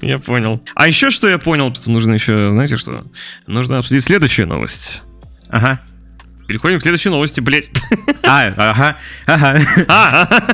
Я понял. А еще что я понял, что нужно еще, знаете что? Нужно обсудить следующую новость. Ага. Переходим к следующей новости, блять. А, ага, ага.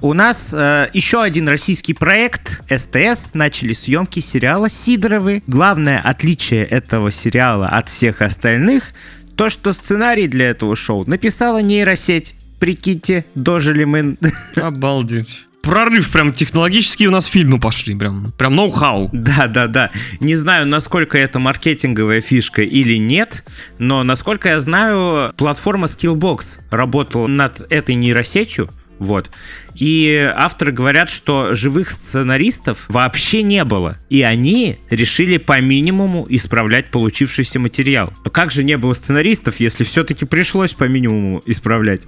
У нас э, еще один российский проект СТС начали съемки сериала Сидоровы. Главное отличие этого сериала от всех остальных то, что сценарий для этого шоу написала нейросеть. Прикиньте, дожили мы. Обалдеть. прорыв прям технологический у нас фильмы пошли, прям, прям ноу-хау. Да, да, да. Не знаю, насколько это маркетинговая фишка или нет, но насколько я знаю, платформа Skillbox работала над этой нейросетью, вот. И авторы говорят, что живых сценаристов вообще не было. И они решили по минимуму исправлять получившийся материал. Но как же не было сценаристов, если все-таки пришлось по минимуму исправлять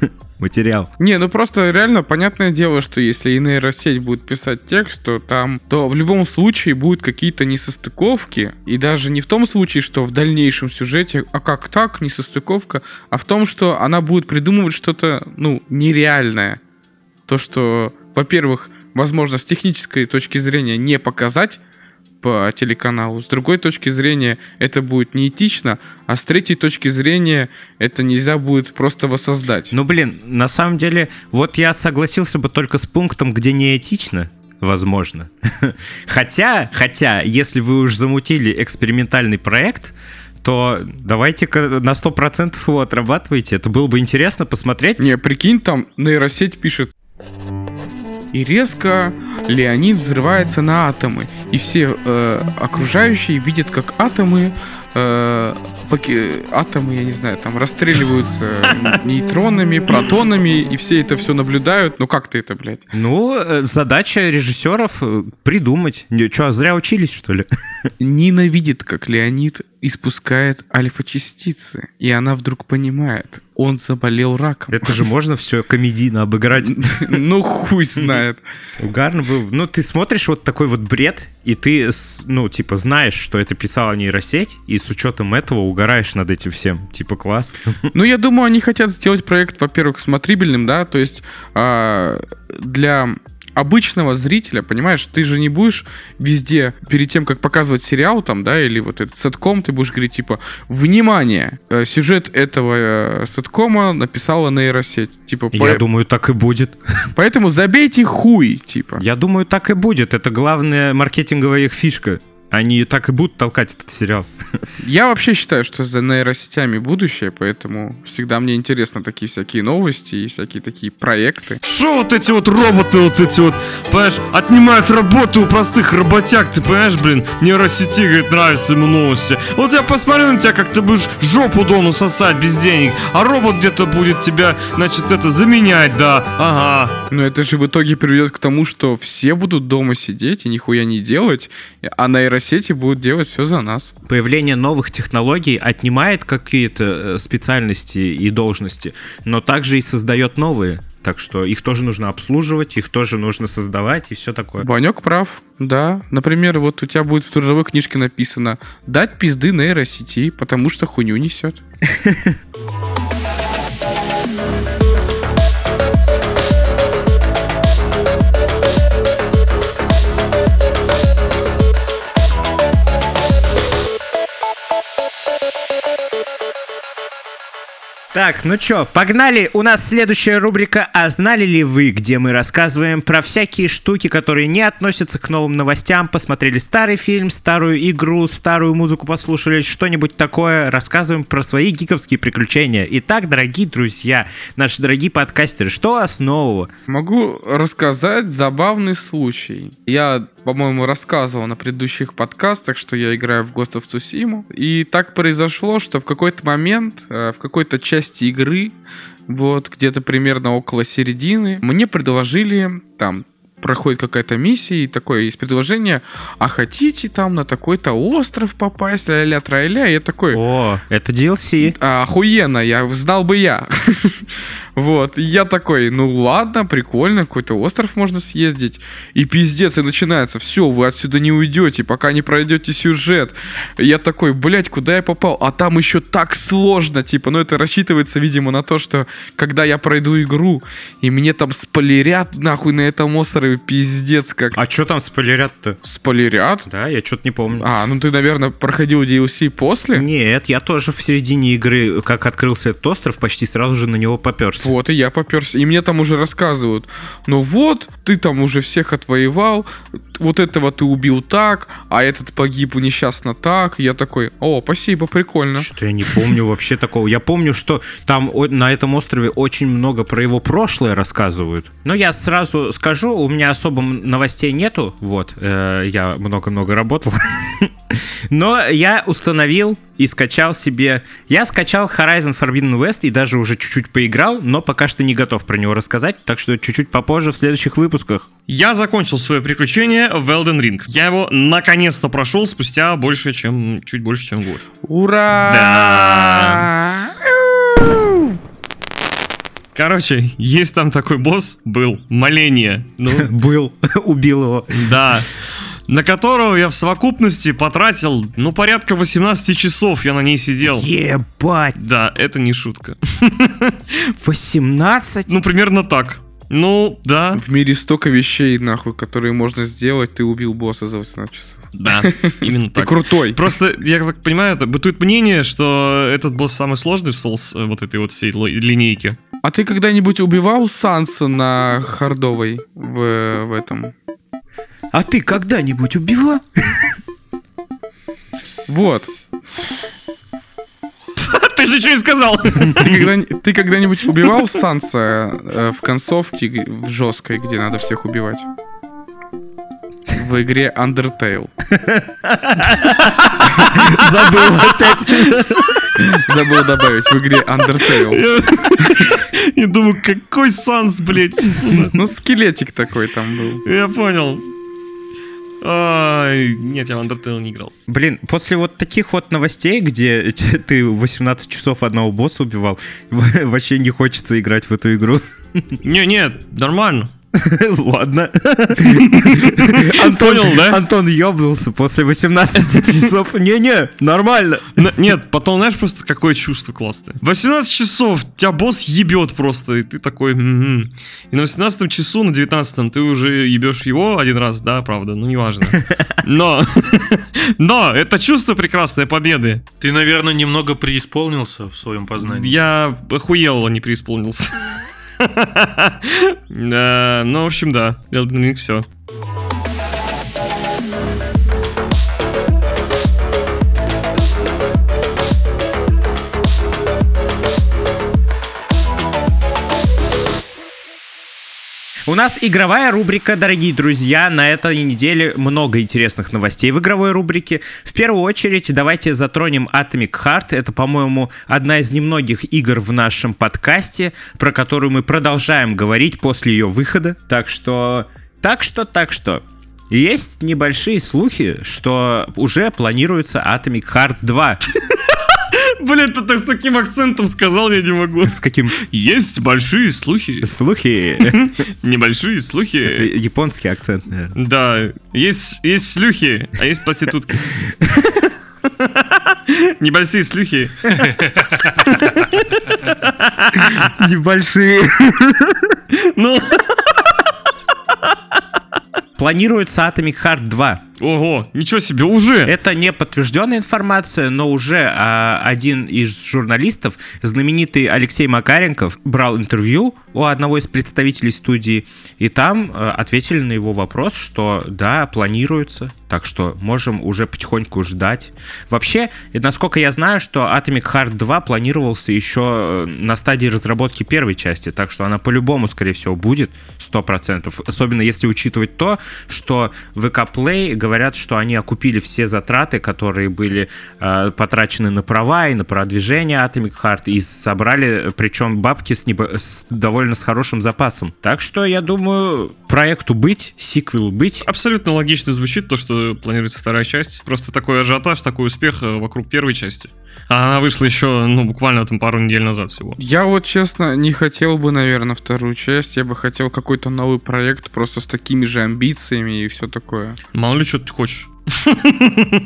материал? Не, ну просто реально понятное дело, что если и нейросеть будет писать текст, то там, то в любом случае будут какие-то несостыковки. И даже не в том случае, что в дальнейшем сюжете, а как так, несостыковка, а в том, что она будет придумывать что-то, ну, нереальное. То, что, во-первых, возможно, с технической точки зрения не показать по телеканалу. С другой точки зрения, это будет неэтично, а с третьей точки зрения, это нельзя будет просто воссоздать. Ну, блин, на самом деле, вот я согласился бы только с пунктом, где не этично, возможно. Хотя, хотя, если вы уж замутили экспериментальный проект, то давайте-ка на 100% его отрабатывайте. Это было бы интересно посмотреть. Не, прикинь, там нейросеть пишет. И резко Леонид взрывается на атомы. И все э, окружающие видят, как атомы, э, поки- атомы, я не знаю, там расстреливаются нейтронами, протонами, и все это все наблюдают. Ну как ты это, блядь? Ну, э, задача режиссеров э, придумать. Че, зря учились, что ли? Ненавидит, как Леонид испускает альфа-частицы. И она вдруг понимает, он заболел раком. Это же можно все комедийно обыграть. Ну, хуй знает. Угарно было. Ну, ты смотришь вот такой вот бред, и ты, ну, типа, знаешь, что это писала нейросеть, и с учетом этого угораешь над этим всем. Типа, класс. Ну, я думаю, они хотят сделать проект, во-первых, смотрибельным, да, то есть а, для обычного зрителя, понимаешь, ты же не будешь везде, перед тем, как показывать сериал там, да, или вот этот сетком, ты будешь говорить, типа, внимание, э, сюжет этого э, сеткома написала нейросеть. Типа, Я по- думаю, так и будет. поэтому забейте хуй, типа. Я думаю, так и будет. Это главная маркетинговая их фишка. Они так и будут толкать этот сериал. Я вообще считаю, что за нейросетями будущее, поэтому всегда мне интересно такие всякие новости и всякие такие проекты. Что вот эти вот роботы, вот эти вот, понимаешь, отнимают работу у простых работяг, ты понимаешь, блин, нейросети, говорит, нравятся ему новости. Вот я посмотрю на тебя, как ты будешь жопу дону сосать без денег, а робот где-то будет тебя, значит, это заменять, да, ага. Но это же в итоге приведет к тому, что все будут дома сидеть и нихуя не делать, а нейросети будут делать все за нас. Появление новых технологий отнимает какие-то э, специальности и должности, но также и создает новые. Так что их тоже нужно обслуживать, их тоже нужно создавать и все такое. Ванек прав, да. Например, вот у тебя будет в трудовой книжке написано «Дать пизды нейросети, потому что хуйню несет». Так, ну чё, погнали. У нас следующая рубрика «А знали ли вы?», где мы рассказываем про всякие штуки, которые не относятся к новым новостям. Посмотрели старый фильм, старую игру, старую музыку послушали, что-нибудь такое. Рассказываем про свои гиковские приключения. Итак, дорогие друзья, наши дорогие подкастеры, что у вас нового? Могу рассказать забавный случай. Я, по-моему, рассказывал на предыдущих подкастах, что я играю в Ghost of Tsushima. И так произошло, что в какой-то момент, э, в какой-то части игры, вот где-то примерно около середины, мне предложили там проходит какая-то миссия, и такое есть предложение, а хотите там на такой-то остров попасть, ля-ля трайля, и я такой, О, это DLC. охуенно, я знал бы я. Вот, и я такой, ну ладно, прикольно, какой-то остров можно съездить. И пиздец, и начинается, все, вы отсюда не уйдете, пока не пройдете сюжет. И Я такой, блядь, куда я попал? А там еще так сложно, типа, ну это рассчитывается, видимо, на то, что когда я пройду игру, и мне там спойлерят, нахуй, на этом острове, пиздец, как А что там спойлерят-то? спойлерят. Да, я что-то не помню. А, ну ты, наверное, проходил DLC после? Нет, я тоже в середине игры, как открылся этот остров, почти сразу же на него поперся. Вот, и я поперся. И мне там уже рассказывают. Ну вот, ты там уже всех отвоевал, вот этого ты убил так, а этот погиб несчастно так. Я такой, о, спасибо, прикольно. Что-то я не помню вообще такого. Я помню, что там на этом острове очень много про его прошлое рассказывают. Но я сразу скажу, у меня особо новостей нету. Вот, э, я много-много работал. Но я установил и скачал себе... Я скачал Horizon Forbidden West и даже уже чуть-чуть поиграл, но пока что не готов про него рассказать, так что чуть-чуть попозже в следующих выпусках. Я закончил свое приключение в Elden Ring. Я его наконец-то прошел спустя больше, чем... чуть больше, чем год. Ура! Короче, есть там такой босс, был, моление. Ну, Был, убил его. да. На которого я в совокупности потратил, ну, порядка 18 часов я на ней сидел. Ебать, Да, это не шутка. 18? Ну, примерно так. Ну, да, В мире столько вещей, нахуй, которые можно сделать, ты убил босса за 18 часов. да, именно Ты так. крутой. Просто, я так понимаю, это бытует мнение, что этот босс самый сложный в Souls, э, вот этой вот всей линейке. А ты когда-нибудь убивал Санса на хардовой в, в этом? А ты когда-нибудь убивал? Вот. Ты же что и сказал? Ты, когда, ты когда-нибудь убивал Санса э, в концовке в жесткой, где надо всех убивать? В игре Undertale. Забыл опять. Забыл добавить, в игре Undertale. Я думаю, какой санс, блядь. Ну, скелетик такой там был. Я понял. Ай, нет, я в Undertale не играл. Блин, после вот таких вот новостей, где ты 18 часов одного босса убивал, вообще не хочется играть в эту игру. Не, нет, нормально. Ладно. Понял, да? Антон ёбнулся после 18 часов. Не-не, нормально. Н- Нет, потом знаешь просто какое чувство классное. 18 часов тебя босс ебет просто, и ты такой... И на 18 часу, на 19 ты уже ебешь его один раз, да, правда, ну неважно. Но, но это чувство прекрасной победы. Ты, наверное, немного преисполнился в своем познании. Я охуел, а не преисполнился. Ну, в общем, да. Elden Ring все. У нас игровая рубрика, дорогие друзья. На этой неделе много интересных новостей в игровой рубрике. В первую очередь давайте затронем Atomic Heart. Это, по-моему, одна из немногих игр в нашем подкасте, про которую мы продолжаем говорить после ее выхода. Так что, так что, так что. Есть небольшие слухи, что уже планируется Atomic Heart 2. Блин, ты так с таким акцентом сказал, я не могу. С каким Есть большие слухи. слухи? Небольшие Это слухи. японский акцент, наверное. Да, есть, есть слухи, а есть проститутки. Небольшие слухи. Небольшие. Ну, Планируется Atomic Heart 2. ого, ничего себе, уже. Это не подтвержденная информация, но уже а, один из журналистов, знаменитый Алексей Макаренков, брал интервью у одного из представителей студии, и там а, ответили на его вопрос, что да, планируется, так что можем уже потихоньку ждать. Вообще, насколько я знаю, что Atomic Heart 2 планировался еще э, на стадии разработки первой части, так что она по-любому, скорее всего, будет 100%. Особенно если учитывать то, что VK Play говорят, что они окупили все затраты, которые были э, потрачены на права и на продвижение Atomic Heart, и собрали, причем бабки с, небо- с довольно с хорошим запасом. Так что, я думаю, проекту быть, сиквелу быть. Абсолютно логично звучит то, что планируется вторая часть. Просто такой ажиотаж, такой успех э, вокруг первой части. А она вышла еще, ну, буквально там пару недель назад всего. Я вот, честно, не хотел бы, наверное, вторую часть. Я бы хотел какой-то новый проект просто с такими же амбициями и все такое. Мало ли, что ты хочешь.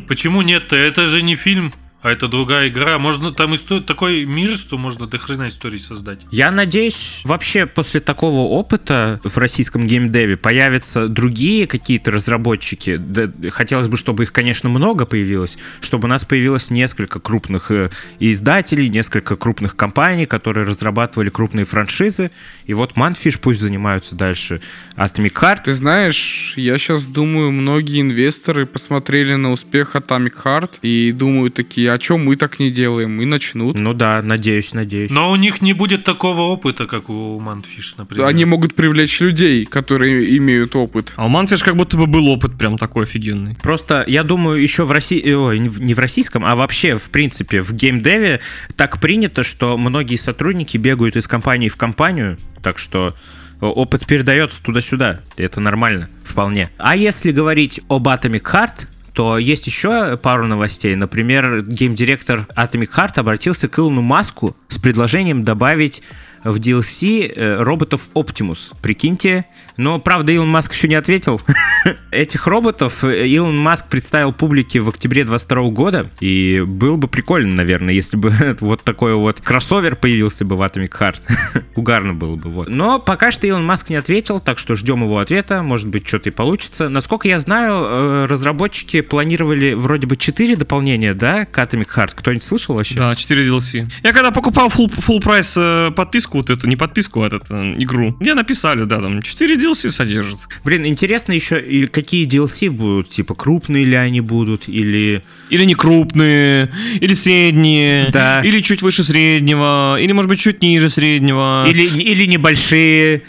Почему нет-то? Это же не фильм. А это другая игра. Можно там история, такой мир, что можно до хрена истории создать. Я надеюсь, вообще после такого опыта в российском геймдеве появятся другие какие-то разработчики. Да, хотелось бы, чтобы их, конечно, много появилось, чтобы у нас появилось несколько крупных э, издателей, несколько крупных компаний, которые разрабатывали крупные франшизы. И вот Manfish пусть занимаются дальше. Atomic Heart. Ты знаешь, я сейчас думаю, многие инвесторы посмотрели на успех Atomic Heart и думают такие, а чем мы так не делаем? И начнут. Ну да, надеюсь, надеюсь. Но у них не будет такого опыта, как у Манфиш, например. Они могут привлечь людей, которые имеют опыт. А у Манфиш как будто бы был опыт прям такой офигенный. Просто, я думаю, еще в России, ой, не в- не в российском, а вообще, в принципе, в геймдеве так принято, что многие сотрудники бегают из компании в компанию, так что опыт передается туда-сюда. Это нормально, вполне. А если говорить об Atomic Heart, то есть еще пару новостей. Например, геймдиректор Atomic Heart обратился к Илону Маску с предложением добавить в DLC э, роботов Optimus. Прикиньте. Но, правда, Илон Маск еще не ответил. Этих роботов э, Илон Маск представил публике в октябре 22 года. И было бы прикольно, наверное, если бы вот такой вот кроссовер появился бы в Atomic Heart. Угарно было бы, вот. Но пока что Илон Маск не ответил, так что ждем его ответа. Может быть, что-то и получится. Насколько я знаю, э, разработчики планировали вроде бы 4 дополнения, да, к Atomic Heart. Кто-нибудь слышал вообще? Да, 4 DLC. Я когда покупал full, full прайс э, подписку вот эту, не подписку, а этот, э, игру, мне написали, да, там 4 DLC содержит. Блин, интересно еще, какие DLC будут, типа крупные ли они будут, или... Или не крупные, или средние, Да. или чуть выше среднего, или, может быть, чуть ниже среднего. Или, или небольшие.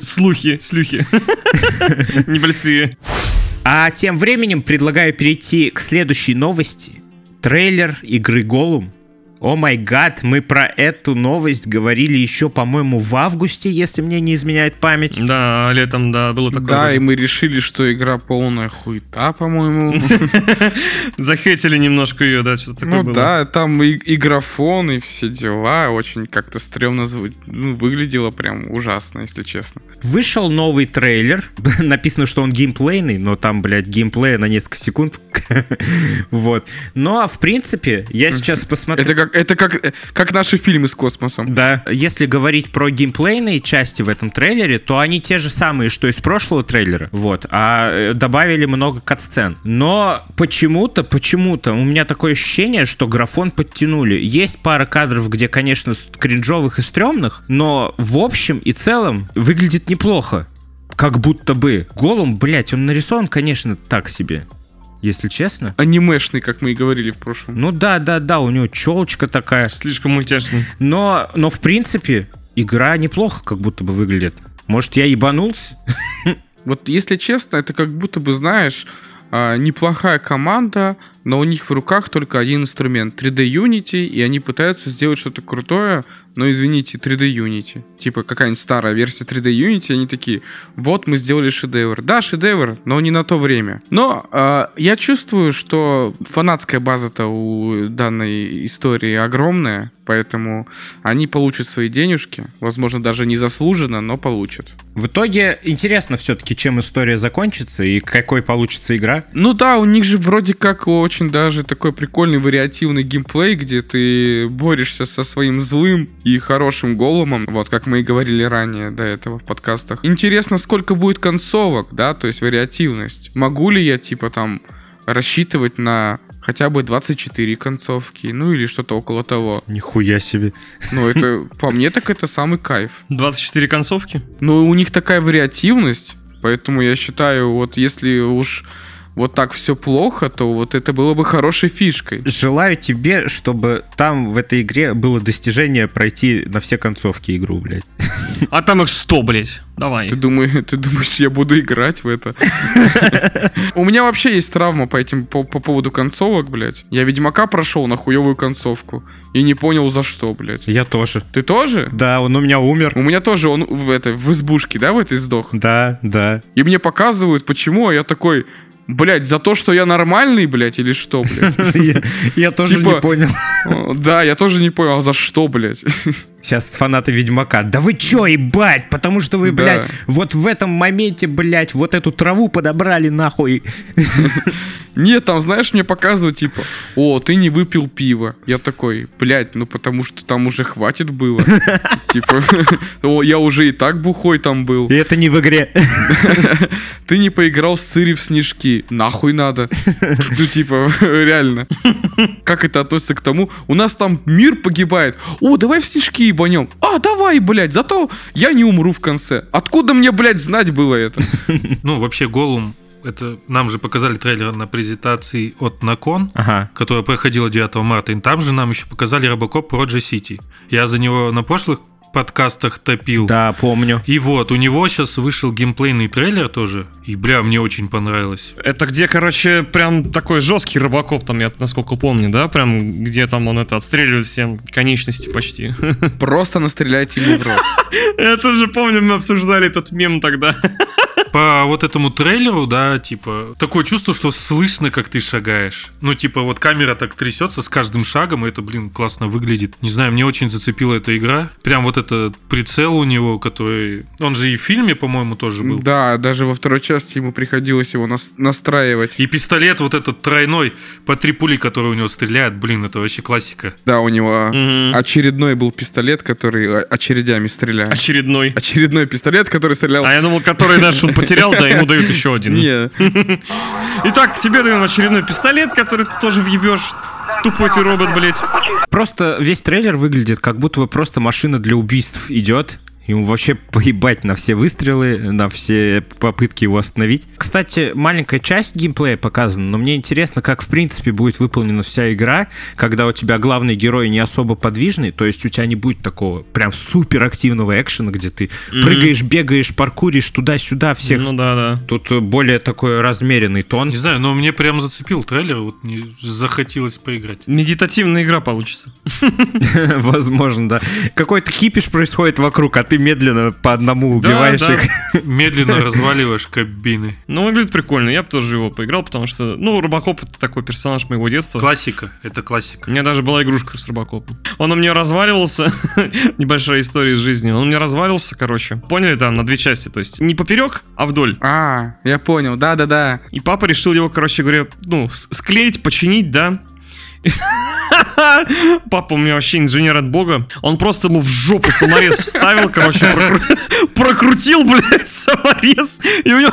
Слухи, слухи. Небольшие. А тем временем предлагаю перейти к следующей новости. Трейлер игры Голум. О май гад, мы про эту новость говорили еще, по-моему, в августе, если мне не изменяет память. Да, летом, да, было такое. Да, и мы решили, что игра полная хуета, по-моему. Захейтили немножко ее, да, что-то такое Ну было. да, там и, и графон, и все дела. Очень как-то стрёмно ну, выглядело прям ужасно, если честно. Вышел новый трейлер. Написано, что он геймплейный, но там, блядь, геймплея на несколько секунд. Вот. Но, в принципе, я сейчас посмотрю... Это как, это как, как наши фильмы с космосом. Да, если говорить про геймплейные части в этом трейлере, то они те же самые, что из прошлого трейлера, вот, а э, добавили много катсцен. Но почему-то, почему-то у меня такое ощущение, что графон подтянули. Есть пара кадров, где, конечно, кринжовых и стрёмных, но в общем и целом выглядит неплохо. Как будто бы. Голум, блять, он нарисован, конечно, так себе. Если честно. Анимешный, как мы и говорили в прошлом. Ну да, да, да, у него челочка такая. Слишком мультяшный. Но, но в принципе, игра неплохо как будто бы выглядит. Может, я ебанулся? Вот если честно, это как будто бы, знаешь, а, неплохая команда, но у них в руках только один инструмент 3D Unity, и они пытаются сделать что-то крутое, но извините, 3D Unity. Типа какая-нибудь старая версия 3D Unity, они такие, вот мы сделали шедевр. Да, шедевр, но не на то время. Но а, я чувствую, что фанатская база-то у данной истории огромная, поэтому они получат свои денежки, возможно, даже незаслуженно, но получат. В итоге интересно все-таки, чем история закончится и какой получится игра. Ну да, у них же вроде как очень даже такой прикольный вариативный геймплей, где ты борешься со своим злым и хорошим голумом, вот как мы и говорили ранее до этого в подкастах. Интересно, сколько будет концовок, да, то есть вариативность. Могу ли я, типа, там, рассчитывать на хотя бы 24 концовки, ну или что-то около того. Нихуя себе. Ну это, по мне, так это самый кайф. 24 концовки. Ну, у них такая вариативность, поэтому я считаю, вот если уж вот так все плохо, то вот это было бы хорошей фишкой. Желаю тебе, чтобы там в этой игре было достижение пройти на все концовки игру, блядь. А там их 100, блядь. Давай. Ты, думаешь, ты думаешь, я буду играть в это? У меня вообще есть травма по этим по, по поводу концовок, блядь. Я Ведьмака прошел на хуевую концовку и не понял за что, блядь. Я тоже. Ты тоже? Да, он у меня умер. У меня тоже он в этой в избушке, да, в этой сдох. Да, да. И мне показывают, почему, а я такой, блядь, за то, что я нормальный, блядь, или что, блядь? Я, я тоже Типа- не понял. О, Да, я тоже не понял, а за что, блядь? Сейчас фанаты Ведьмака. Да вы чё, ебать? Потому что вы, Да. блядь, вот в этом моменте, блядь, вот эту траву подобрали нахуй. Нет, там, знаешь, мне показывают, типа, о, ты не выпил пиво. Я такой, блядь, ну потому что там уже хватит было. Типа, о, я уже и так бухой там был. И это не в игре. Ты не поиграл с Цири в снежки. Нахуй надо. Ну, типа, реально. Как это относится к тому? У нас там мир погибает. О, давай в снежки ебанем. А, давай, блядь, зато я не умру в конце. Откуда мне, блядь, знать было это? Ну, вообще, Голум, это нам же показали трейлер на презентации от Након, Ага. которая проходила 9 марта. И там же нам еще показали Робокоп Роджи Сити. Я за него на прошлых подкастах топил. Да, помню. И вот, у него сейчас вышел геймплейный трейлер тоже. И, бля, мне очень понравилось. Это где, короче, прям такой жесткий рыбаков, там, я насколько помню, да? Прям где там он это отстреливает всем конечности почти. Просто настреляйте ему в рот. Это же, помню, мы обсуждали этот мем тогда. По вот этому трейлеру, да, типа, такое чувство, что слышно, как ты шагаешь. Ну, типа, вот камера так трясется с каждым шагом, и это, блин, классно выглядит. Не знаю, мне очень зацепила эта игра. Прям вот этот прицел у него, который... Он же и в фильме, по-моему, тоже был. Да, даже во второй части ему приходилось его нас- настраивать. И пистолет вот этот тройной по три пули, который у него стреляет, блин, это вообще классика. Да, у него Мгм. очередной был пистолет, который о- очередями стреляет. Очередной. Очередной пистолет, который стрелял... А я думал, который он потерял, да, ему дают еще один. Не, Итак, тебе даем очередной пистолет, который ты тоже въебешь. Тупой ты робот, блядь. Просто весь трейлер выглядит, как будто бы просто машина для убийств идет. Ему вообще поебать на все выстрелы, на все попытки его остановить. Кстати, маленькая часть геймплея показана, но мне интересно, как в принципе будет выполнена вся игра, когда у тебя главный герой не особо подвижный, то есть у тебя не будет такого прям супер активного экшена, где ты прыгаешь, бегаешь, паркуришь туда-сюда всех. Ну да, да. Тут более такой размеренный тон. Не знаю, но мне прям зацепил трейлер, вот мне захотелось поиграть. Медитативная игра получится. Возможно, да. Какой-то кипиш происходит вокруг, а ты медленно по одному убиваешь да. их. Медленно разваливаешь кабины. Ну, выглядит прикольно. Я бы тоже его поиграл, потому что, ну, Робокоп это такой персонаж моего детства. Классика, это классика. У меня даже была игрушка с Робокопом. Он у меня разваливался. Небольшая история из жизни. Он у меня разваливался, короче. Поняли, там, на две части. То есть не поперек, а вдоль. А, я понял, да-да-да. И папа решил его, короче говоря, ну, склеить, починить, да. Папа у меня вообще инженер от бога. Он просто ему в жопу саморез вставил, короче, прокру- прокрутил, блядь, саморез. И у него...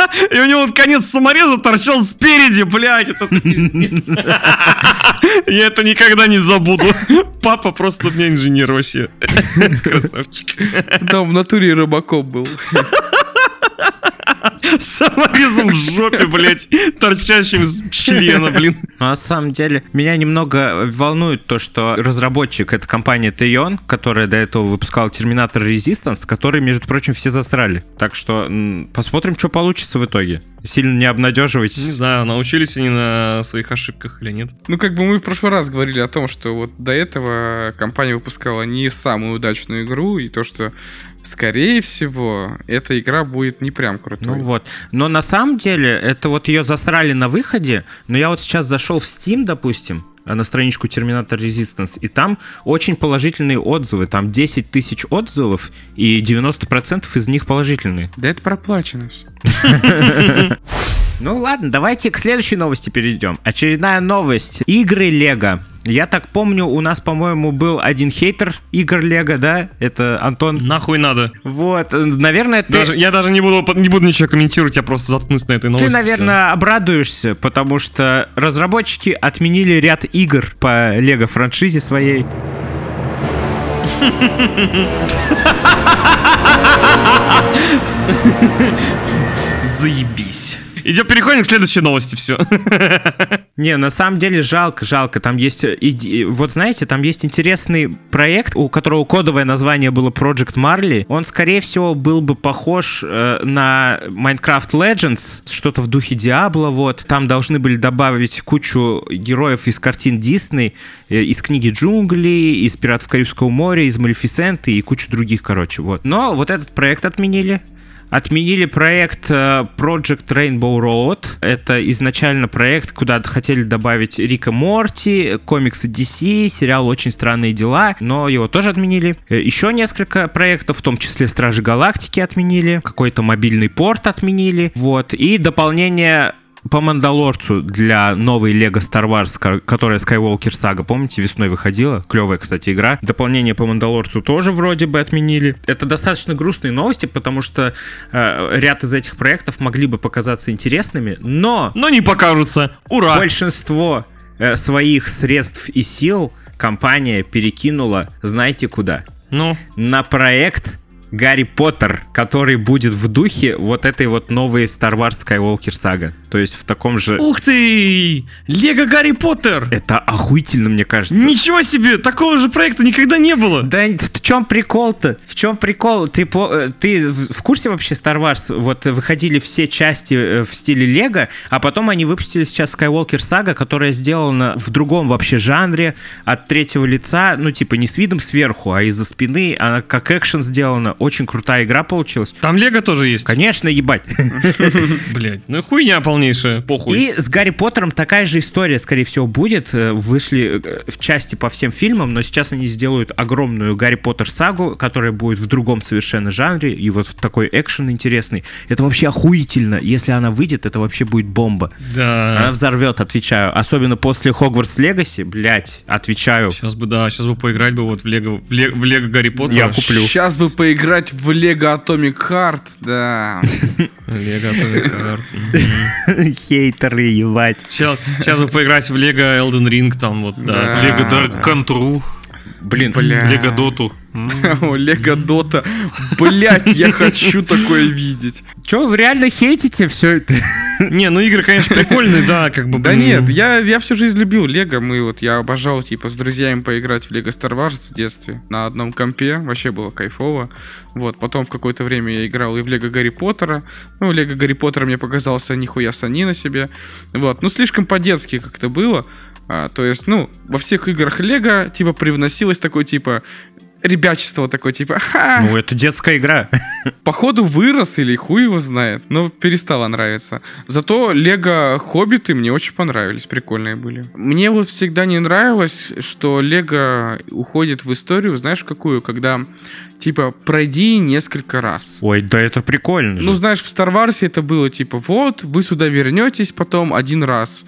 И у него вот конец самореза торчал спереди, блядь, это пиздец. Я это никогда не забуду. Папа просто у меня инженер вообще. Красавчик. Там в натуре рыбаков был. Саморезом в жопе, блядь, торчащим из члена, блин. Но на самом деле меня немного волнует то, что разработчик это компания Teyon, которая до этого выпускала Terminator Resistance, который, между прочим, все засрали. Так что посмотрим, что получится в итоге. Сильно не Не обнадеживайтесь. знаю, научились они на своих ошибках или нет. Ну, как бы мы в прошлый раз говорили о том, что вот до этого компания выпускала не самую удачную игру, и то, что, скорее всего, эта игра будет не прям крутой. Ну вот. Но на самом деле, это вот ее засрали на выходе, но я вот сейчас зашел в Steam, допустим, на страничку Terminator Resistance, и там очень положительные отзывы. Там 10 тысяч отзывов, и 90% из них положительные. Да это проплачено все. Ну ладно, давайте к следующей новости перейдем. Очередная новость. Игры Лего. Я так помню, у нас, по-моему, был один хейтер игр Лего, да? Это Антон. Нахуй надо. Вот, э, наверное, ты... Даже, я даже не буду, не буду ничего комментировать, я просто заткнусь на этой новости. Ты, наверное, обрадуешься, потому что разработчики отменили ряд игр по Лего франшизе своей. Заебись. Идем, переходим к следующей новости, все. Не, на самом деле жалко, жалко. Там есть, э, иди- вот знаете, там есть интересный проект, у которого кодовое название было Project Marley. Он, скорее всего, был бы похож э, на Minecraft Legends, что-то в духе Диабло, вот. Там должны были добавить кучу героев из картин Дисней, э, из книги Джунглей, из Пиратов Карибского моря, из Малефисенты и кучу других, короче, вот. Но вот этот проект отменили. Отменили проект э, Project Rainbow Road. Это изначально проект, куда хотели добавить Рика Морти, комиксы DC, сериал «Очень странные дела», но его тоже отменили. Э, Еще несколько проектов, в том числе Стражи Галактики отменили, какой-то мобильный порт отменили, вот. И дополнение по Мандалорцу для новой Лего Star Wars, ко- которая Skywalker Saga, помните, весной выходила? Клевая, кстати, игра. Дополнение по Мандалорцу тоже вроде бы отменили. Это достаточно грустные новости, потому что э, ряд из этих проектов могли бы показаться интересными, но Но не покажутся. Ура! большинство э, своих средств и сил компания перекинула, знаете куда? Ну, на проект Гарри Поттер, который будет в духе вот этой вот новой Star Wars Skywalker Saga. То есть в таком же... ух ты! Лего Гарри Поттер! Это охуительно, мне кажется. Ничего себе! Такого же проекта никогда не было! Да в чем прикол-то? В чем прикол? Ты, по- э, ты в курсе вообще Star Wars? Вот выходили все части э, в стиле Лего, а потом они выпустили сейчас Skywalker Saga, которая сделана в другом вообще жанре, от третьего лица, ну типа не с видом сверху, а из-за спины. Она как экшен сделана. Очень крутая игра получилась. Там Лего тоже есть. Конечно, ебать. Блять, ну хуйня полнейшая, похуй. И с Гарри Поттером такая же история, скорее всего, будет. Э, Вышли э, в части по всем фильмам, но сейчас они сделают огромную Гарри Поттер сагу, которая будет в другом совершенно жанре, и вот в такой экшен интересный. Это вообще охуительно. Если она выйдет, это вообще будет бомба. Она Да. взорвет, отвечаю. Особенно после Хогвартс Легаси, блять, отвечаю. Сейчас бы, да, сейчас бы поиграть бы вот в Лего, в Лего, в Лего Гарри Поттера. Я куплю. Сейчас бы поиграть в Лего Atomic Heart, да. Лего Atomic Heart. Хейтеры, ебать. Сейчас, сейчас бы поиграть в Лего Elden Ring, там вот, да. Да. Лего Dark Control, Блин. Лего Доту. Лего Дота. Блять, я хочу такое видеть. Че, вы реально хейтите все это? Не, ну игры, конечно, прикольные, да, как бы. Да нет, я, я всю жизнь любил Лего. Мы вот, я обожал, типа, с друзьями поиграть в Лего Star Wars в детстве. На одном компе. Вообще было кайфово. Вот, потом в какое-то время я играл и в Лего Гарри Поттера. Ну, Лего Гарри Поттера мне показался нихуя сани на себе. Вот, ну, слишком по-детски как-то было. А, то есть, ну, во всех играх Лего, типа, привносилось такое, типа, ребячество такое, типа, ха, Ну, это детская игра. походу вырос или хуй его знает, но перестало нравиться. Зато Лего Хоббиты мне очень понравились, прикольные были. Мне вот всегда не нравилось, что Лего уходит в историю, знаешь, какую, когда типа пройди несколько раз. Ой, да это прикольно же. Ну, знаешь, в Star Wars это было типа, вот, вы сюда вернетесь потом один раз.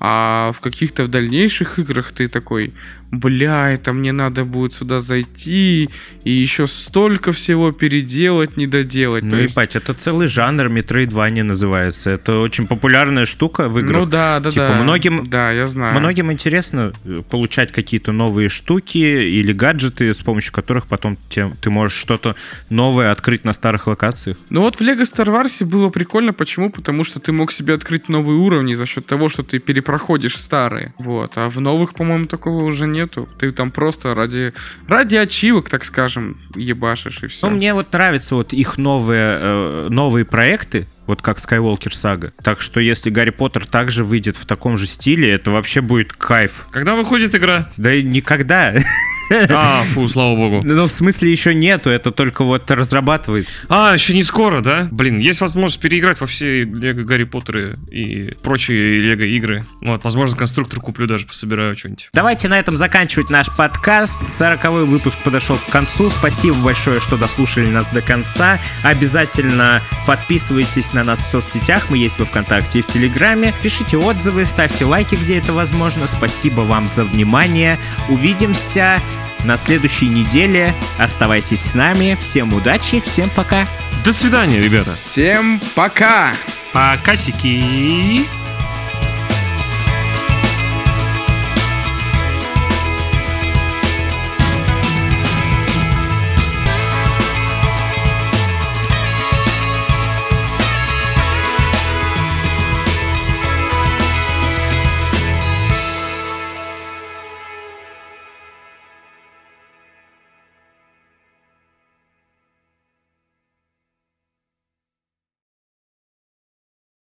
А в каких-то в дальнейших играх ты такой, бля, это мне надо будет сюда зайти и еще столько всего переделать, не доделать. Ну, То есть- ебать, это целый жанр Metroidvania называется. Это очень популярная штука в играх. Ну да, да, Типа, да. многим- Да, я знаю. Многим интересно э, получать какие-то новые штуки или гаджеты, с помощью которых потом те- ты можешь что-то новое открыть на старых локациях. Ну вот в Lego Star Wars было прикольно. Почему? Потому что ты мог себе открыть новые уровни за счет того, что ты перепроходишь старые. Вот. А в новых, по-моему, такого уже нету. Ты там просто ради, ради ачивок, так скажем, ебашишь и все. Ну, мне вот нравятся вот их новые, э, новые проекты, вот как Skywalker Saga. Так что если Гарри Поттер также выйдет в таком же стиле, это вообще будет кайф. Когда выходит игра? Да и никогда. А, фу, слава богу. Ну, в смысле, еще нету, это только вот разрабатывается. А, еще не скоро, да? Блин, есть возможность переиграть во все Лего Гарри Поттеры и прочие Лего игры. Вот, возможно, конструктор куплю даже, пособираю что-нибудь. Давайте на этом заканчивать наш подкаст. Сороковой выпуск подошел к концу. Спасибо большое, что дослушали нас до конца. Обязательно подписывайтесь на нас в соцсетях. Мы есть во Вконтакте и в Телеграме. Пишите отзывы, ставьте лайки, где это возможно. Спасибо вам за внимание. Увидимся на следующей неделе. Оставайтесь с нами. Всем удачи, всем пока. До свидания, ребята. Всем пока! Покасики.